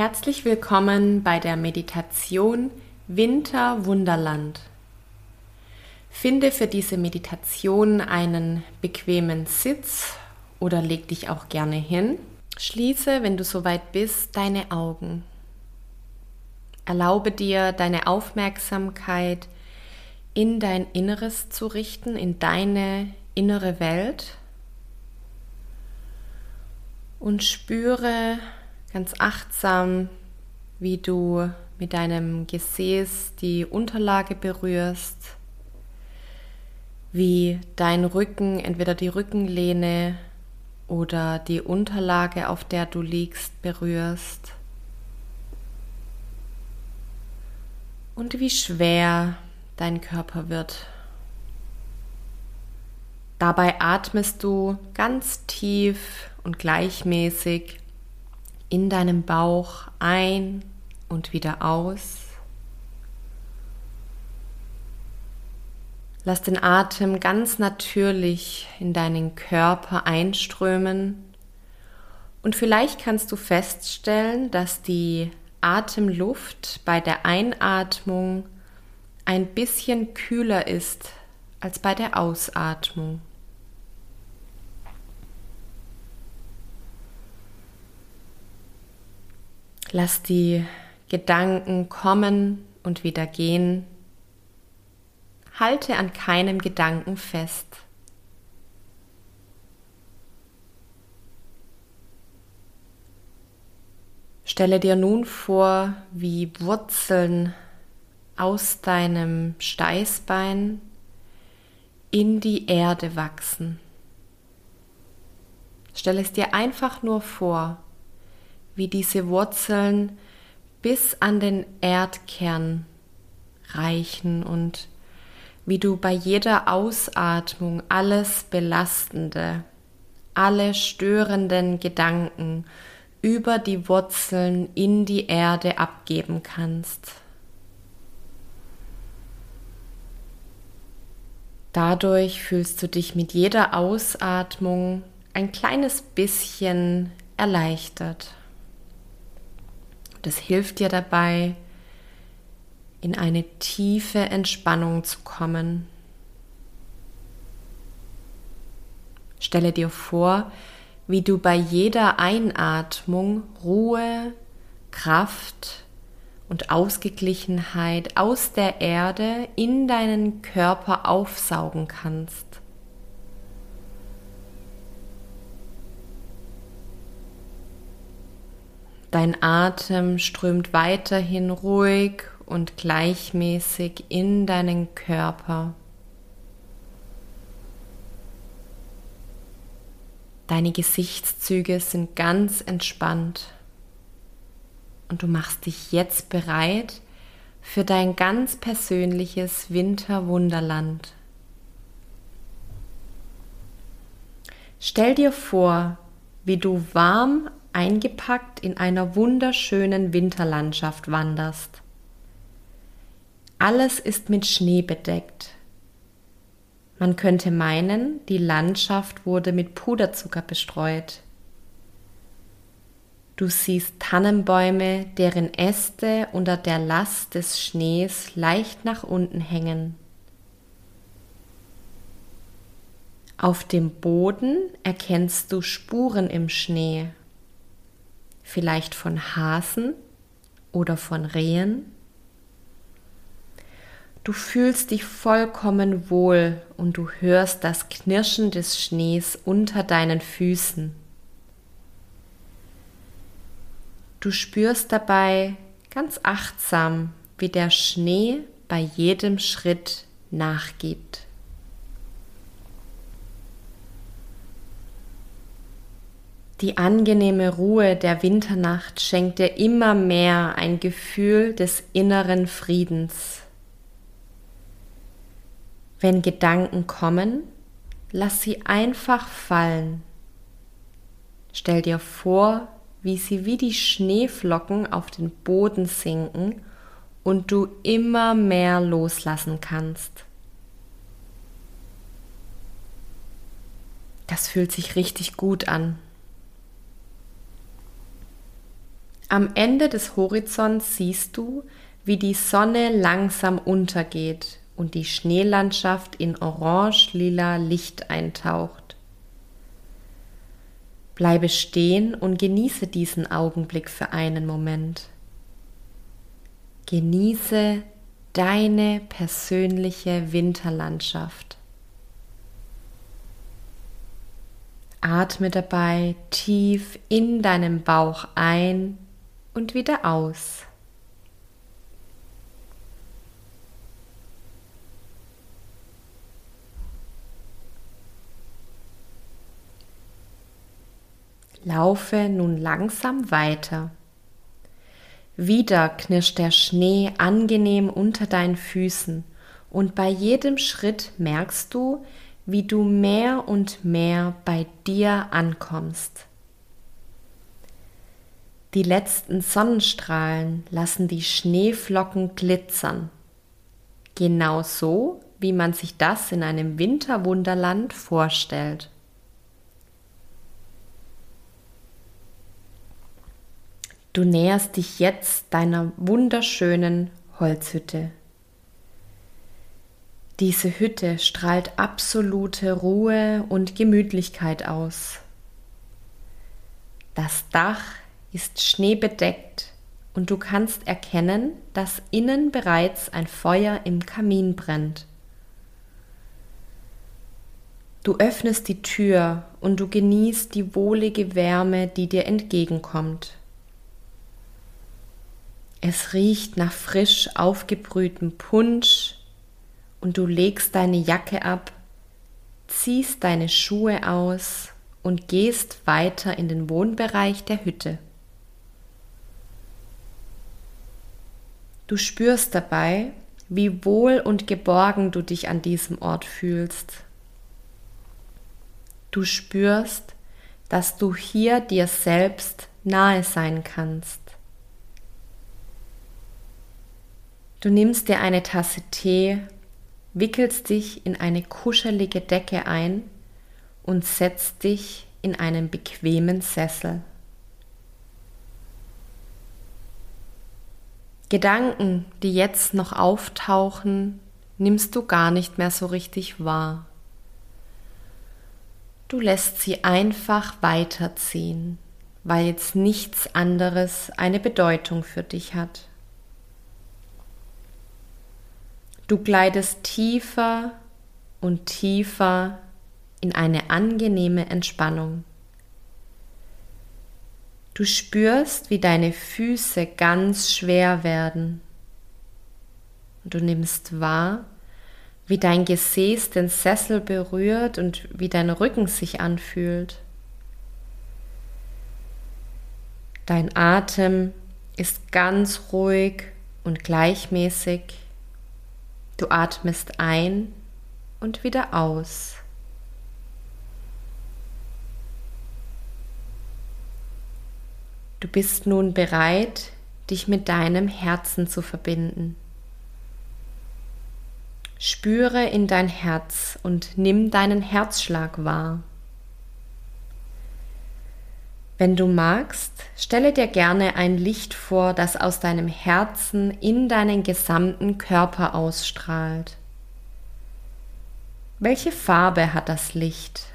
Herzlich willkommen bei der Meditation Winter Wunderland. Finde für diese Meditation einen bequemen Sitz oder leg dich auch gerne hin. Schließe, wenn du soweit bist, deine Augen. Erlaube dir, deine Aufmerksamkeit in dein Inneres zu richten, in deine innere Welt und spüre ganz achtsam, wie du mit deinem Gesäß die Unterlage berührst, wie dein Rücken, entweder die Rückenlehne oder die Unterlage, auf der du liegst, berührst. Und wie schwer dein Körper wird. Dabei atmest du ganz tief und gleichmäßig in deinem Bauch ein und wieder aus. Lass den Atem ganz natürlich in deinen Körper einströmen und vielleicht kannst du feststellen, dass die Atemluft bei der Einatmung ein bisschen kühler ist als bei der Ausatmung. Lass die Gedanken kommen und wieder gehen. Halte an keinem Gedanken fest. Stelle dir nun vor, wie Wurzeln aus deinem Steißbein in die Erde wachsen. Stelle es dir einfach nur vor wie diese Wurzeln bis an den Erdkern reichen und wie du bei jeder Ausatmung alles Belastende, alle störenden Gedanken über die Wurzeln in die Erde abgeben kannst. Dadurch fühlst du dich mit jeder Ausatmung ein kleines bisschen erleichtert. Das hilft dir dabei, in eine tiefe Entspannung zu kommen. Stelle dir vor, wie du bei jeder Einatmung Ruhe, Kraft und Ausgeglichenheit aus der Erde in deinen Körper aufsaugen kannst. Dein Atem strömt weiterhin ruhig und gleichmäßig in deinen Körper. Deine Gesichtszüge sind ganz entspannt und du machst dich jetzt bereit für dein ganz persönliches Winterwunderland. Stell dir vor, wie du warm eingepackt in einer wunderschönen Winterlandschaft wanderst. Alles ist mit Schnee bedeckt. Man könnte meinen, die Landschaft wurde mit Puderzucker bestreut. Du siehst Tannenbäume, deren Äste unter der Last des Schnees leicht nach unten hängen. Auf dem Boden erkennst du Spuren im Schnee vielleicht von Hasen oder von Rehen. Du fühlst dich vollkommen wohl und du hörst das Knirschen des Schnees unter deinen Füßen. Du spürst dabei ganz achtsam, wie der Schnee bei jedem Schritt nachgibt. Die angenehme Ruhe der Winternacht schenkt dir immer mehr ein Gefühl des inneren Friedens. Wenn Gedanken kommen, lass sie einfach fallen. Stell dir vor, wie sie wie die Schneeflocken auf den Boden sinken und du immer mehr loslassen kannst. Das fühlt sich richtig gut an. Am Ende des Horizonts siehst du, wie die Sonne langsam untergeht und die Schneelandschaft in orange-lila Licht eintaucht. Bleibe stehen und genieße diesen Augenblick für einen Moment. Genieße deine persönliche Winterlandschaft. Atme dabei tief in deinem Bauch ein und wieder aus. Laufe nun langsam weiter. Wieder knirscht der Schnee angenehm unter deinen Füßen und bei jedem Schritt merkst du, wie du mehr und mehr bei dir ankommst. Die letzten Sonnenstrahlen lassen die Schneeflocken glitzern. Genau so, wie man sich das in einem Winterwunderland vorstellt. Du näherst dich jetzt deiner wunderschönen Holzhütte. Diese Hütte strahlt absolute Ruhe und Gemütlichkeit aus. Das Dach ist schneebedeckt und du kannst erkennen, dass innen bereits ein Feuer im Kamin brennt. Du öffnest die Tür und du genießt die wohlige Wärme, die dir entgegenkommt. Es riecht nach frisch aufgebrühtem Punsch und du legst deine Jacke ab, ziehst deine Schuhe aus und gehst weiter in den Wohnbereich der Hütte. Du spürst dabei, wie wohl und geborgen du dich an diesem Ort fühlst. Du spürst, dass du hier dir selbst nahe sein kannst. Du nimmst dir eine Tasse Tee wickelst dich in eine kuschelige Decke ein und setzt dich in einen bequemen Sessel. Gedanken, die jetzt noch auftauchen, nimmst du gar nicht mehr so richtig wahr. Du lässt sie einfach weiterziehen, weil jetzt nichts anderes eine Bedeutung für dich hat. Du gleitest tiefer und tiefer in eine angenehme Entspannung. Du spürst, wie deine Füße ganz schwer werden. Und du nimmst wahr, wie dein Gesäß den Sessel berührt und wie dein Rücken sich anfühlt. Dein Atem ist ganz ruhig und gleichmäßig. Du atmest ein und wieder aus. Du bist nun bereit, dich mit deinem Herzen zu verbinden. Spüre in dein Herz und nimm deinen Herzschlag wahr. Wenn du magst, stelle dir gerne ein Licht vor, das aus deinem Herzen in deinen gesamten Körper ausstrahlt. Welche Farbe hat das Licht?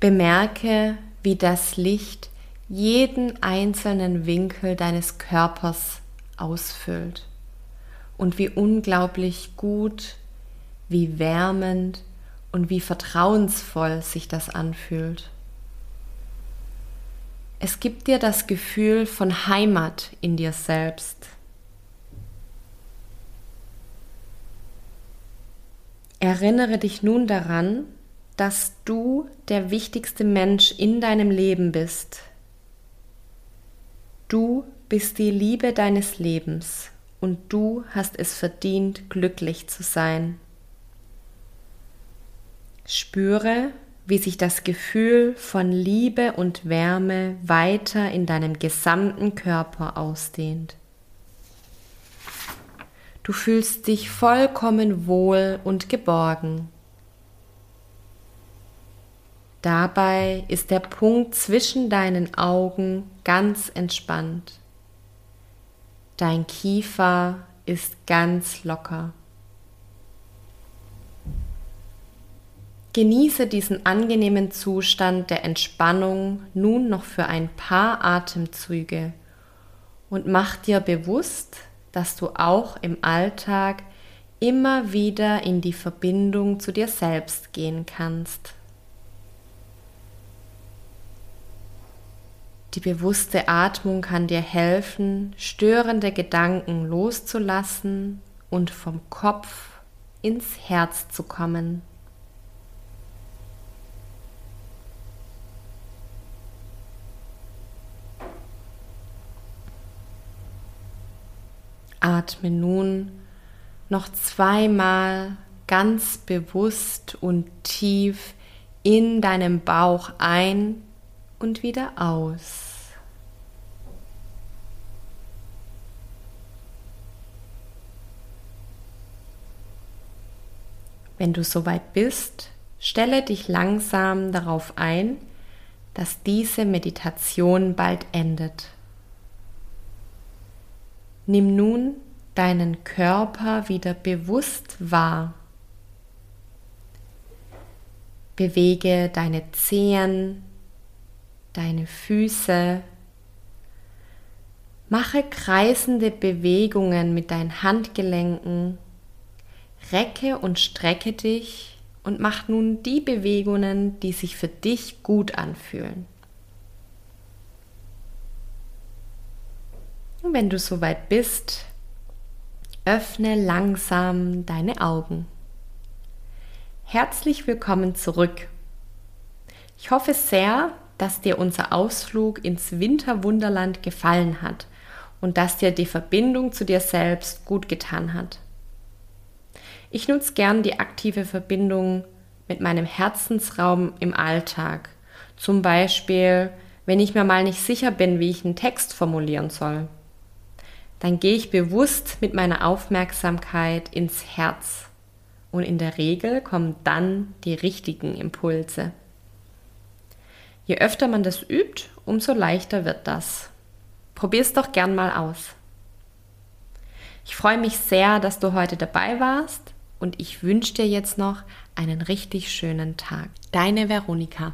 Bemerke, wie das Licht jeden einzelnen Winkel deines Körpers ausfüllt und wie unglaublich gut wie wärmend und wie vertrauensvoll sich das anfühlt. Es gibt dir das Gefühl von Heimat in dir selbst. Erinnere dich nun daran, dass du der wichtigste Mensch in deinem Leben bist. Du bist die Liebe deines Lebens und du hast es verdient, glücklich zu sein. Spüre, wie sich das Gefühl von Liebe und Wärme weiter in deinem gesamten Körper ausdehnt. Du fühlst dich vollkommen wohl und geborgen. Dabei ist der Punkt zwischen deinen Augen ganz entspannt. Dein Kiefer ist ganz locker. Genieße diesen angenehmen Zustand der Entspannung nun noch für ein paar Atemzüge und mach dir bewusst, dass du auch im Alltag immer wieder in die Verbindung zu dir selbst gehen kannst. Die bewusste Atmung kann dir helfen, störende Gedanken loszulassen und vom Kopf ins Herz zu kommen. Atme nun noch zweimal ganz bewusst und tief in deinem Bauch ein und wieder aus. Wenn du soweit bist, stelle dich langsam darauf ein, dass diese Meditation bald endet. Nimm nun deinen Körper wieder bewusst wahr. Bewege deine Zehen, deine Füße. Mache kreisende Bewegungen mit deinen Handgelenken. Recke und strecke dich und mach nun die Bewegungen, die sich für dich gut anfühlen. Und wenn du soweit bist, öffne langsam deine Augen. Herzlich willkommen zurück. Ich hoffe sehr, dass dir unser Ausflug ins Winterwunderland gefallen hat und dass dir die Verbindung zu dir selbst gut getan hat. Ich nutze gern die aktive Verbindung mit meinem Herzensraum im Alltag. Zum Beispiel, wenn ich mir mal nicht sicher bin, wie ich einen Text formulieren soll dann gehe ich bewusst mit meiner Aufmerksamkeit ins Herz. Und in der Regel kommen dann die richtigen Impulse. Je öfter man das übt, umso leichter wird das. Probier es doch gern mal aus. Ich freue mich sehr, dass du heute dabei warst und ich wünsche dir jetzt noch einen richtig schönen Tag. Deine Veronika.